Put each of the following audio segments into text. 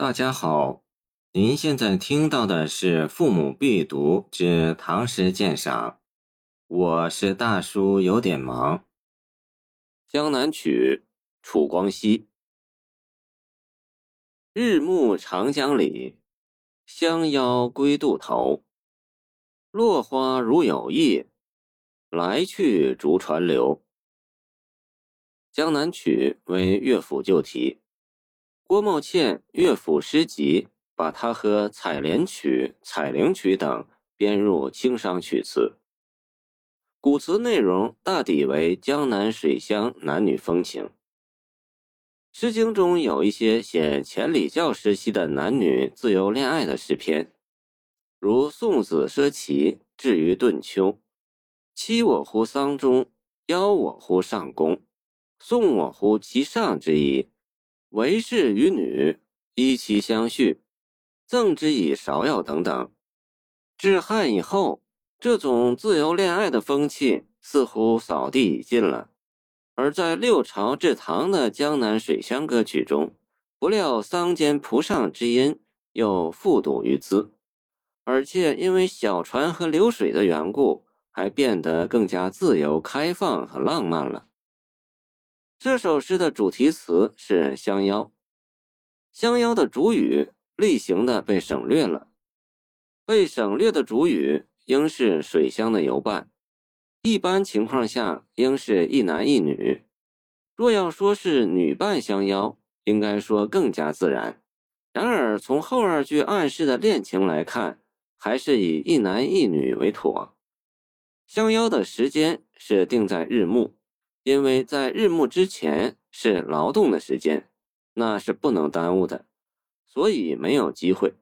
大家好，您现在听到的是《父母必读之唐诗鉴赏》，我是大叔，有点忙。《江南曲》楚光熙：日暮长江里，相邀归渡头。落花如有意，来去逐船流。《江南曲》为乐府旧题。郭茂倩乐府诗集把它和采莲曲、采菱曲等编入清商曲词。古词内容大抵为江南水乡男女风情。《诗经》中有一些写前礼教时期的男女自由恋爱的诗篇，如宋子奢齐至于顿丘，妻我乎桑中，邀我乎上宫，送我乎其上之意。为士与女依其相续，赠之以芍药等等。至汉以后，这种自由恋爱的风气似乎扫地已尽了。而在六朝至唐的江南水乡歌曲中，不料桑间蒲上之音又复睹于兹，而且因为小船和流水的缘故，还变得更加自由开放和浪漫了。这首诗的主题词是相邀，相邀的主语例行的被省略了，被省略的主语应是水乡的游伴，一般情况下应是一男一女。若要说是女伴相邀，应该说更加自然。然而从后二句暗示的恋情来看，还是以一男一女为妥。相邀的时间是定在日暮。因为在日暮之前是劳动的时间，那是不能耽误的，所以没有机会。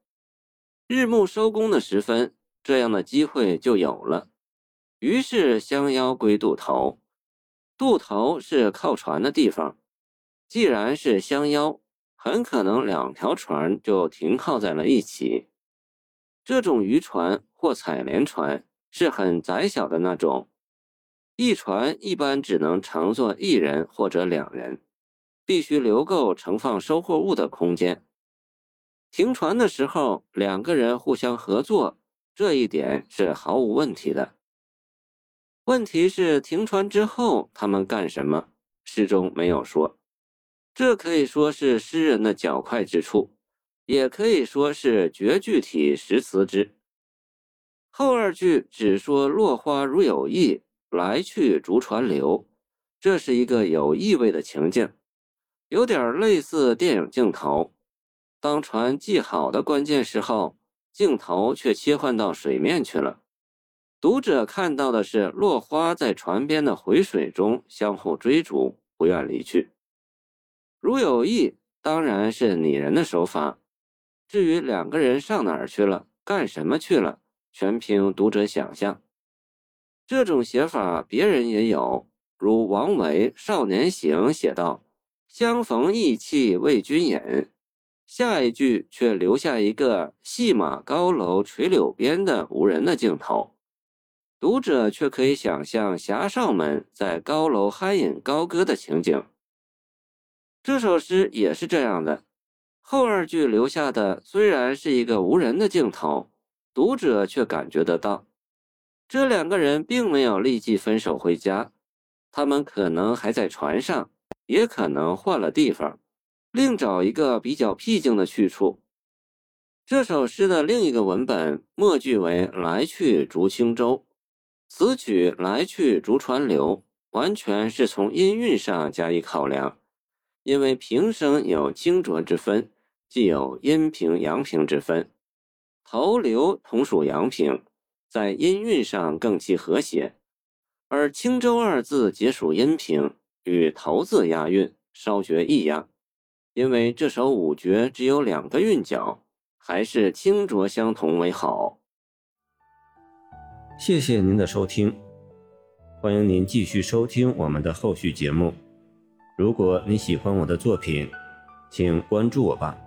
日暮收工的时分，这样的机会就有了。于是相邀归渡头，渡头是靠船的地方。既然是相邀，很可能两条船就停靠在了一起。这种渔船或采莲船是很窄小的那种。一船一般只能乘坐一人或者两人，必须留够盛放收货物的空间。停船的时候，两个人互相合作，这一点是毫无问题的。问题是停船之后他们干什么？诗中没有说。这可以说是诗人的较快之处，也可以说是绝句体实词之。后二句只说落花如有意。来去逐船流，这是一个有意味的情境，有点类似电影镜头。当船系好的关键时候，镜头却切换到水面去了。读者看到的是落花在船边的回水中相互追逐，不愿离去。如有意，当然是拟人的手法。至于两个人上哪儿去了，干什么去了，全凭读者想象。这种写法，别人也有，如王维《少年行》写道：“相逢意气为君饮。”下一句却留下一个戏马高楼垂柳边的无人的镜头，读者却可以想象侠少们在高楼酣饮高歌的情景。这首诗也是这样的，后二句留下的虽然是一个无人的镜头，读者却感觉得到。这两个人并没有立即分手回家，他们可能还在船上，也可能换了地方，另找一个比较僻静的去处。这首诗的另一个文本末句为“来去逐轻舟”，此曲“来去逐船流”完全是从音韵上加以考量，因为平声有清浊之分，既有阴平阳平之分，头流同属阳平。在音韵上更其和谐，而“轻舟”二字皆属阴平，与头字押韵，稍觉异样。因为这首五绝只有两个韵脚，还是清浊相同为好。谢谢您的收听，欢迎您继续收听我们的后续节目。如果你喜欢我的作品，请关注我吧。